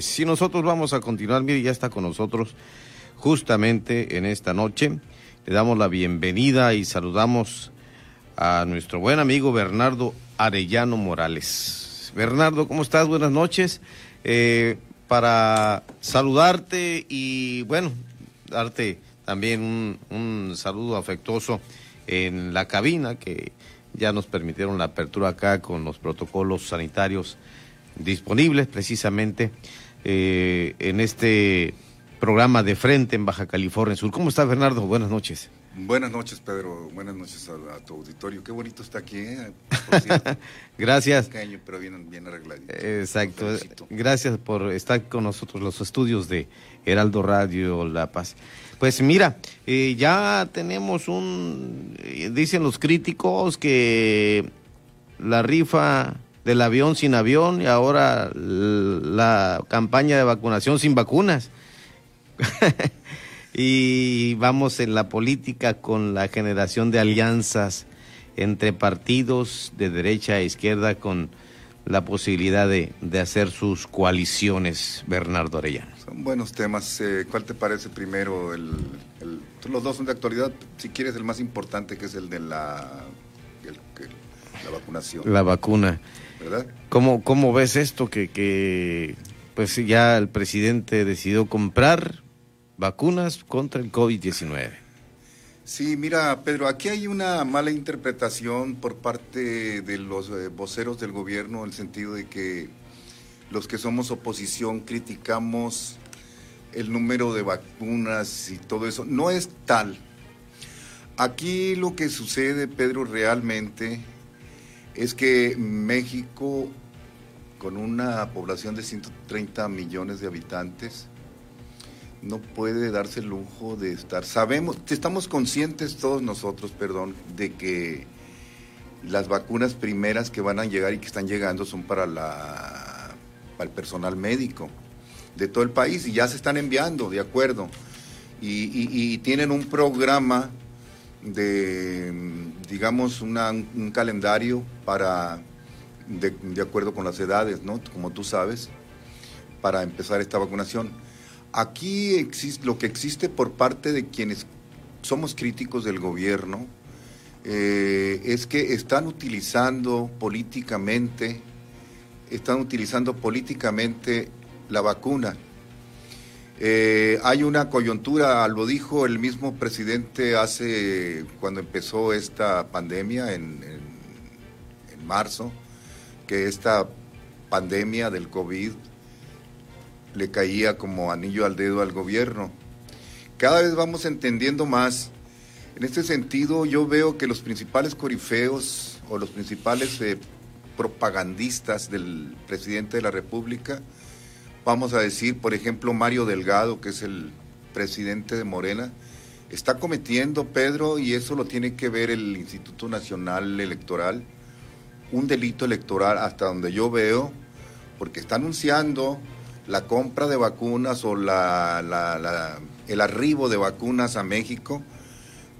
Si nosotros vamos a continuar, mire, ya está con nosotros justamente en esta noche. Le damos la bienvenida y saludamos a nuestro buen amigo Bernardo Arellano Morales. Bernardo, ¿cómo estás? Buenas noches. Eh, para saludarte y, bueno, darte también un saludo afectuoso en la cabina que ya nos permitieron la apertura acá con los protocolos sanitarios disponibles precisamente eh, en este programa de frente en Baja California Sur. ¿Cómo está Bernardo? Buenas noches. Buenas noches, Pedro. Buenas noches a, tu auditorio. Qué bonito está aquí. ¿eh? Gracias. Pequeño, pero bien, bien arregladito. Exacto. Gracias por estar con nosotros los estudios de Heraldo Radio La Paz. Pues mira, eh, ya tenemos un, eh, dicen los críticos que la rifa del avión sin avión y ahora la campaña de vacunación sin vacunas. y vamos en la política con la generación de alianzas entre partidos de derecha e izquierda con la posibilidad de, hacer sus coaliciones, Bernardo Arellano. Son buenos temas. Eh, ¿Cuál te parece primero? El, los dos son de actualidad. Si quieres, el más importante, que es el de la, la vacunación. La vacuna. ¿Verdad? ¿Cómo, cómo ves esto que, que pues ya el presidente decidió comprar vacunas contra el COVID-19? Sí, mira, Pedro, aquí hay una mala interpretación por parte de los eh, voceros del gobierno, en el sentido de que los que somos oposición criticamos el número de vacunas y todo eso. No es tal. Aquí lo que sucede, Pedro, realmente es que México, con una población de 130 millones de habitantes, no puede darse el lujo de estar. Sabemos, estamos conscientes todos nosotros, perdón, de que las vacunas primeras que van a llegar y que están llegando son para, la, para el personal médico de todo el país y ya se están enviando, de acuerdo. y tienen un programa de, digamos, un calendario para, de, acuerdo con las edades, ¿no? Como tú sabes, para empezar esta vacunación. Aquí existe, lo que existe por parte de quienes somos críticos del gobierno eh, es que están utilizando políticamente, están utilizando políticamente la vacuna eh, hay una coyuntura, lo dijo el mismo presidente hace cuando empezó esta pandemia en, en, marzo, que esta pandemia del COVID le caía como anillo al dedo al gobierno. Cada vez vamos entendiendo más. En este sentido, yo veo que los principales corifeos o los principales eh, propagandistas del presidente de la República vamos a decir, por ejemplo, Mario Delgado, que es el presidente de Morena, está cometiendo, Pedro, y eso lo tiene que ver el Instituto Nacional Electoral, un delito electoral hasta donde yo veo, porque está anunciando la compra de vacunas o la, el arribo de vacunas a México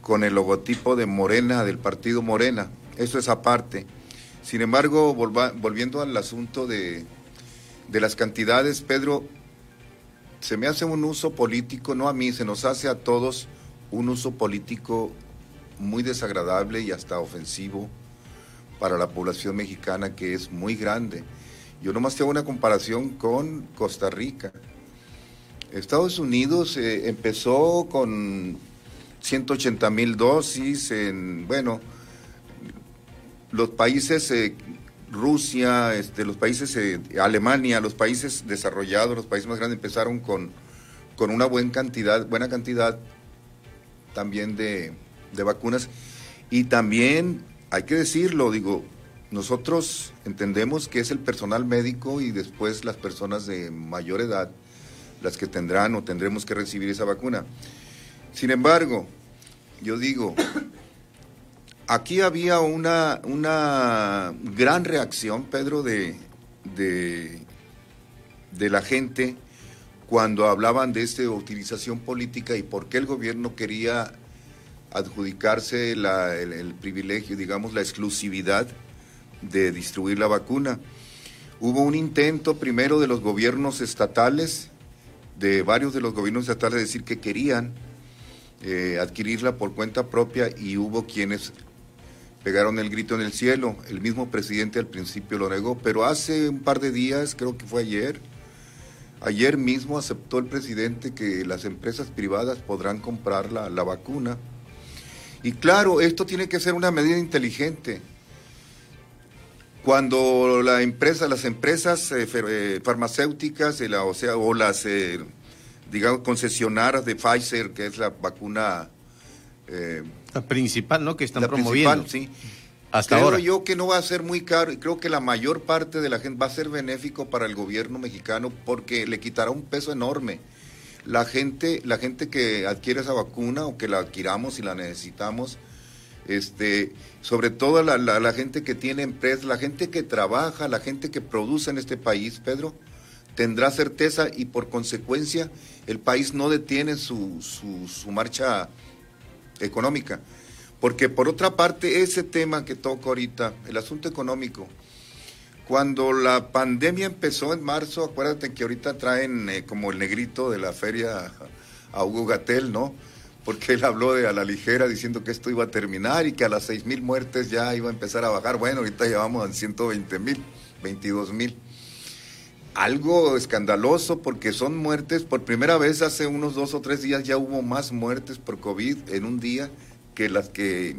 con el logotipo de Morena, del partido Morena. Eso es aparte. Sin embargo, volviendo al asunto de, de las cantidades, Pedro, se me hace un uso político, no a mí, se nos hace a todos un uso político muy desagradable y hasta ofensivo para la población mexicana que es muy grande. Yo nomás tengo una comparación con Costa Rica. Estados Unidos eh, empezó con 180 mil dosis en, bueno, los países eh, Rusia, este, los países, eh, Alemania, los países desarrollados, los países más grandes empezaron con, con una buena cantidad, buena cantidad también de, vacunas. Y también, hay que decirlo, digo, nosotros entendemos que es el personal médico y después las personas de mayor edad las que tendrán o tendremos que recibir esa vacuna. Sin embargo, yo digo, aquí había una, una gran reacción, Pedro, de, de, la gente cuando hablaban de esta utilización política y por qué el gobierno quería adjudicarse el, el, privilegio, digamos, la exclusividad de distribuir la vacuna. Hubo un intento primero de los gobiernos estatales, de varios de los gobiernos estatales, decir que querían eh, adquirirla por cuenta propia y hubo quienes pegaron el grito en el cielo. El mismo presidente al principio lo negó, pero hace un par de días, creo que fue ayer, ayer mismo aceptó el presidente que las empresas privadas podrán comprar la, la vacuna. Y claro, esto tiene que ser una medida inteligente. Cuando las empresas eh, eh, farmacéuticas, la, o sea, o las digamos, concesionadas de Pfizer, que es la vacuna... Eh, la principal, ¿no? Que están promoviendo. sí. Hasta creo yo que no va a ser muy caro y creo que la mayor parte de la gente va a ser benéfico para el gobierno mexicano porque le quitará un peso enorme. La gente, la gente que adquiere esa vacuna o que la adquiramos y la necesitamos, este, sobre todo la, la, la gente que tiene empresas, la gente que trabaja, la gente que produce en este país, Pedro, tendrá certeza y por consecuencia el país no detiene su, su, marcha económica. Porque por otra parte, ese tema que toco ahorita, el asunto económico, cuando la pandemia empezó en marzo, acuérdate que ahorita traen eh, como el negrito de la feria a Hugo Gatel, ¿no? Porque él habló de a la ligera diciendo que esto iba a terminar y que a las seis mil muertes ya iba a empezar a bajar. Bueno, ahorita llevamos a 120 mil, 22 mil algo escandaloso porque son muertes, por primera vez hace unos dos o tres días ya hubo más muertes por COVID en un día que las que,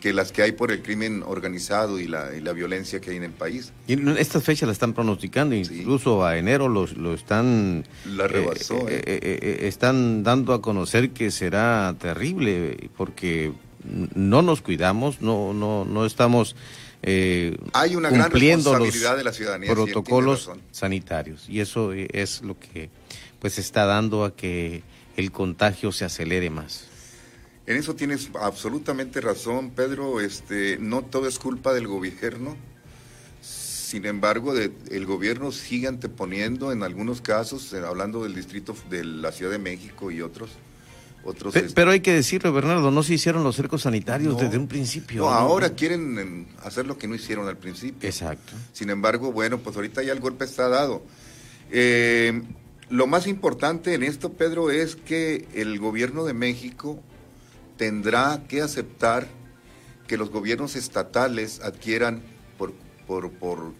que, las que hay por el crimen organizado y la, y la violencia que hay en el país. Y estas fechas la están pronosticando, incluso a enero lo, lo están... La rebasó. Eh, eh, eh, están dando a conocer que será terrible porque no nos cuidamos, no, no, no estamos eh, Hay una gran responsabilidad de la ciudadanía. Protocolos sanitarios. Y eso es lo que pues está dando a que el contagio se acelere más. En eso tienes absolutamente razón, Pedro. Este, no todo es culpa del gobierno. Sin embargo, el gobierno sigue anteponiendo en algunos casos, eh, hablando del distrito de la Ciudad de México y otros, pero, hay que decirlo, Bernardo, no se hicieron los cercos sanitarios desde un principio. No, ahora quieren hacer lo que no hicieron al principio. Exacto. Sin embargo, bueno, pues ahorita ya el golpe está dado. Eh, lo más importante en esto, Pedro, es que el gobierno de México tendrá que aceptar que los gobiernos estatales adquieran por, por, por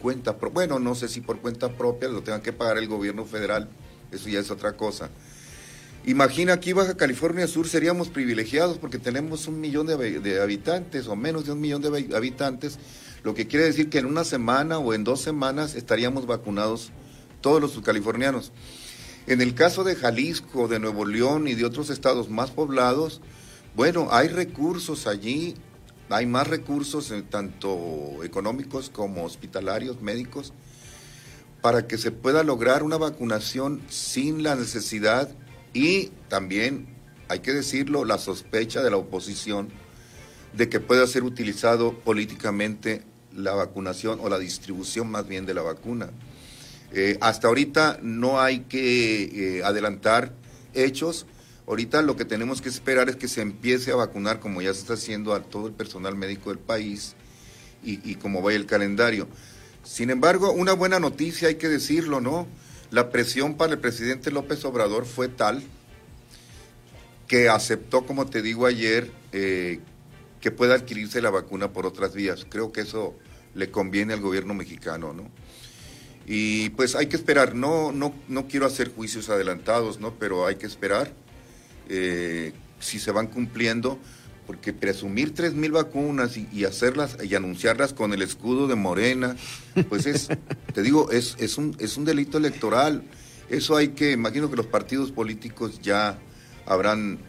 cuenta, bueno, no sé si por cuenta propia, lo tengan que pagar el gobierno federal, eso ya es otra cosa Imagina aquí Baja California Sur seríamos privilegiados porque tenemos un millón de, habitantes o menos de un millón de habitantes, lo que quiere decir que en una semana o en dos semanas estaríamos vacunados todos los californianos. En el caso de Jalisco, de Nuevo León y de otros estados más poblados, bueno, hay recursos allí, hay más recursos eh, tanto económicos como hospitalarios, médicos, para que se pueda lograr una vacunación sin la necesidad y también, hay que decirlo, la sospecha de la oposición de que pueda ser utilizado políticamente la vacunación o la distribución más bien de la vacuna. Eh, hasta ahorita no hay que eh, adelantar hechos. Ahorita lo que tenemos que esperar es que se empiece a vacunar como ya se está haciendo a todo el personal médico del país y, y como vaya el calendario. Sin embargo, una buena noticia hay que decirlo, ¿no? La presión para el presidente López Obrador fue tal que aceptó, como te digo ayer, eh, que pueda adquirirse la vacuna por otras vías. Creo que eso le conviene al gobierno mexicano, ¿no? Y pues hay que esperar, no, no, no quiero hacer juicios adelantados, ¿no? Pero hay que esperar eh, si se van cumpliendo, porque presumir tres mil vacunas y, hacerlas y anunciarlas con el escudo de Morena, pues es, te digo, es, es, un, es un delito electoral. Eso hay que, imagino que los partidos políticos ya habrán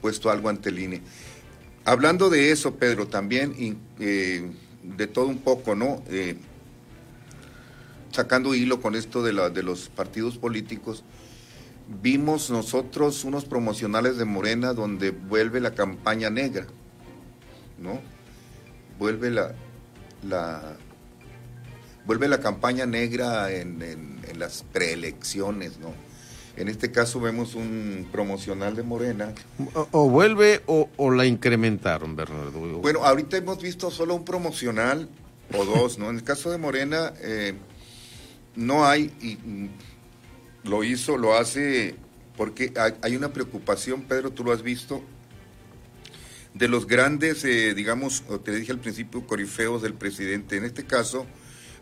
puesto algo ante el INE. Hablando de eso, Pedro, también eh, de todo un poco, ¿no? Eh, sacando hilo con esto de, la, de los partidos políticos, vimos nosotros unos promocionales de Morena donde vuelve la campaña negra, ¿no? Vuelve la, la vuelve la campaña negra en, en las preelecciones, ¿no? En este caso vemos un promocional de Morena. O, vuelve o, la incrementaron, Bernardo. Bueno, ahorita hemos visto solo un promocional o dos, ¿no? En el caso de Morena, eh, no hay, y lo hizo, lo hace, porque hay, una preocupación, Pedro, tú lo has visto, de los grandes, eh, digamos, te dije al principio, corifeos del presidente. En este caso,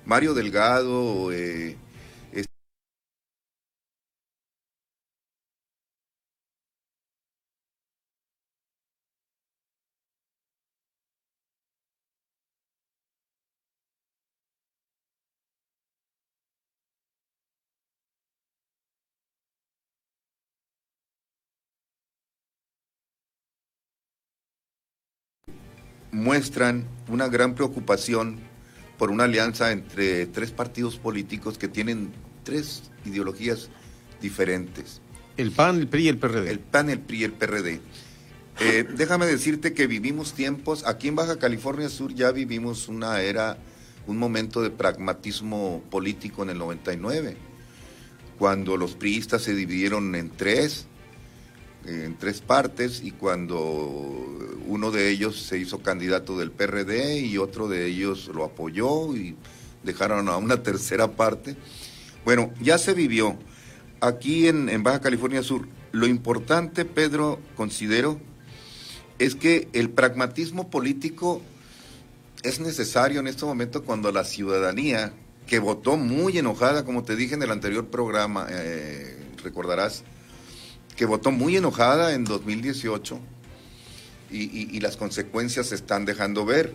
Mario Delgado, eh, muestran una gran preocupación por una alianza entre tres partidos políticos que tienen tres ideologías diferentes. El PAN, el PRI y el PRD. El PAN, el PRI y el PRD. Eh, déjame decirte que vivimos tiempos, aquí en Baja California Sur ya vivimos una era, un momento de pragmatismo político en el 99, cuando los priistas se dividieron en tres, en tres partes y cuando uno de ellos se hizo candidato del PRD y otro de ellos lo apoyó y dejaron a una tercera parte. Bueno, ya se vivió aquí en, Baja California Sur. Lo importante, Pedro, considero, es que el pragmatismo político es necesario en este momento cuando la ciudadanía, que votó muy enojada, como te dije en el anterior programa, eh, recordarás, que votó muy enojada en 2018 y, las consecuencias se están dejando ver.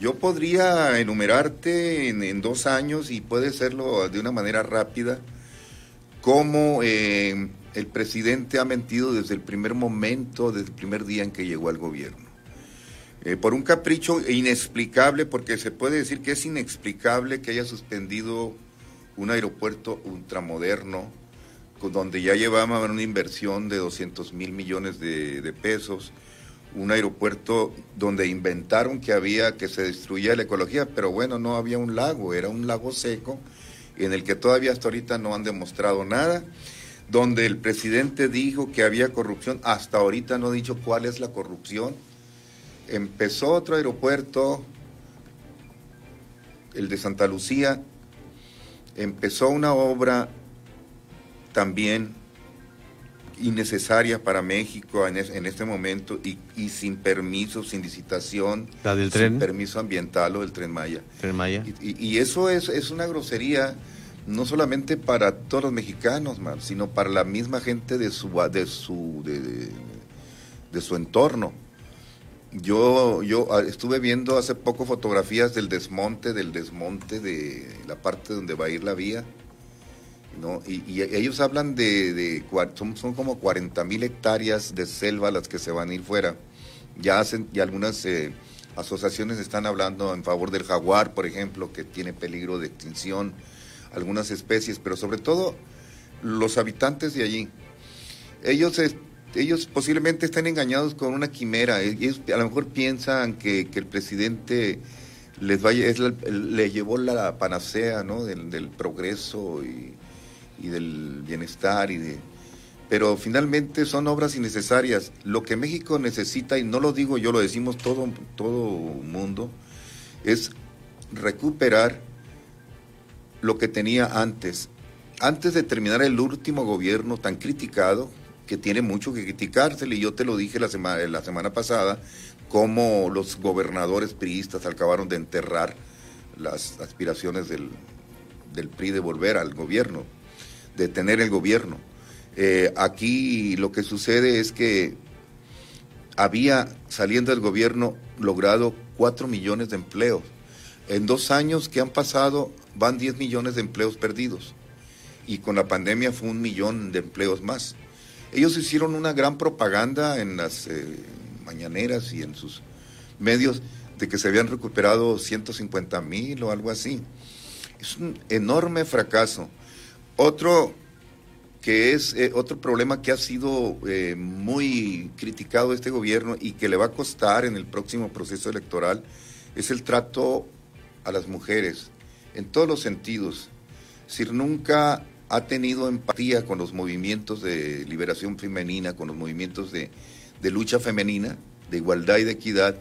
Yo podría enumerarte en, dos años y puede serlo de una manera rápida cómo eh, el presidente ha mentido desde el primer momento, desde el primer día en que llegó al gobierno. Eh, por un capricho inexplicable, porque se puede decir que es inexplicable que haya suspendido un aeropuerto ultramoderno, donde ya llevaban una inversión de 200 mil millones de, pesos, un aeropuerto donde inventaron que había que se destruía la ecología, pero bueno, no había un lago, era un lago seco en el que todavía hasta ahorita no han demostrado nada, donde el presidente dijo que había corrupción, hasta ahorita no ha dicho cuál es la corrupción. Empezó otro aeropuerto, el de Santa Lucía, empezó una obra también innecesaria para México en, este momento y, sin permiso, sin licitación, sin permiso ambiental o del tren Maya. Y, eso es, es, una grosería no solamente para todos los mexicanos, sino para la misma gente de su de su de, su entorno. Yo yo ah, estuve viendo hace poco fotografías del desmonte del desmonte de la parte donde va a ir la vía y, ellos hablan de, son, como 40 mil hectáreas de selva las que se van a ir fuera. Ya hacen, y algunas eh, asociaciones están hablando en favor del jaguar, por ejemplo, que tiene peligro de extinción, algunas especies, pero sobre todo los habitantes de allí. Ellos, ellos posiblemente estén engañados con una quimera. Ellos a lo mejor piensan que, el presidente les vaya, le llevó la panacea ¿no? del, del progreso y y del bienestar y de pero finalmente son obras innecesarias. Lo que México necesita, y no lo digo yo, lo decimos todo, todo mundo, es recuperar lo que tenía antes. Antes de terminar el último gobierno tan criticado, que tiene mucho que criticársele, y yo te lo dije la semana, la semana pasada, cómo los gobernadores priistas acabaron de enterrar las aspiraciones del, del PRI de volver al gobierno de tener el gobierno. Eh, aquí lo que sucede es que había, saliendo del gobierno, logrado 4 millones de empleos. En dos años que han pasado van 10 millones de empleos perdidos. Y con la pandemia fue un millón de empleos más. Ellos hicieron una gran propaganda en las eh, mañaneras y en sus medios de que se habían recuperado 150 mil o algo así. Es un enorme fracaso. Otro que es eh, otro problema que ha sido eh, muy criticado este gobierno y que le va a costar en el próximo proceso electoral, es el trato a las mujeres, en todos los sentidos. Si nunca ha tenido empatía con los movimientos de liberación femenina, con los movimientos de, de lucha femenina, de igualdad y de equidad,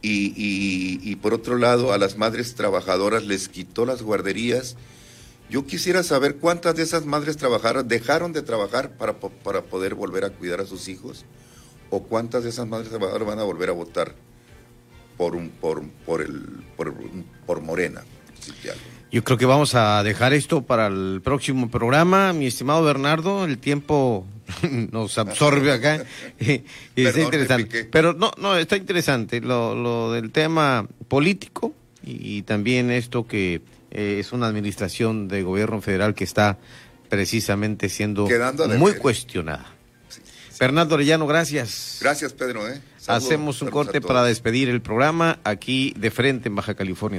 y, y por otro lado a las madres trabajadoras les quitó las guarderías. Yo quisiera saber cuántas de esas madres trabajadoras dejaron de trabajar para, para poder volver a cuidar a sus hijos o cuántas de esas madres trabajadoras van a volver a votar por un por por el por, por Morena. Yo creo que vamos a dejar esto para el próximo programa, mi estimado Bernardo. El tiempo nos absorbe acá. Y está interesante. Pero no, no, está interesante lo, lo del tema político y, también esto que eh, es una administración de gobierno federal que está precisamente siendo muy cuestionada. Sí. Fernando Arellano, gracias. Gracias, Pedro. ¿eh? Saludos- Hacemos un corte para despedir el programa aquí de frente en Baja California.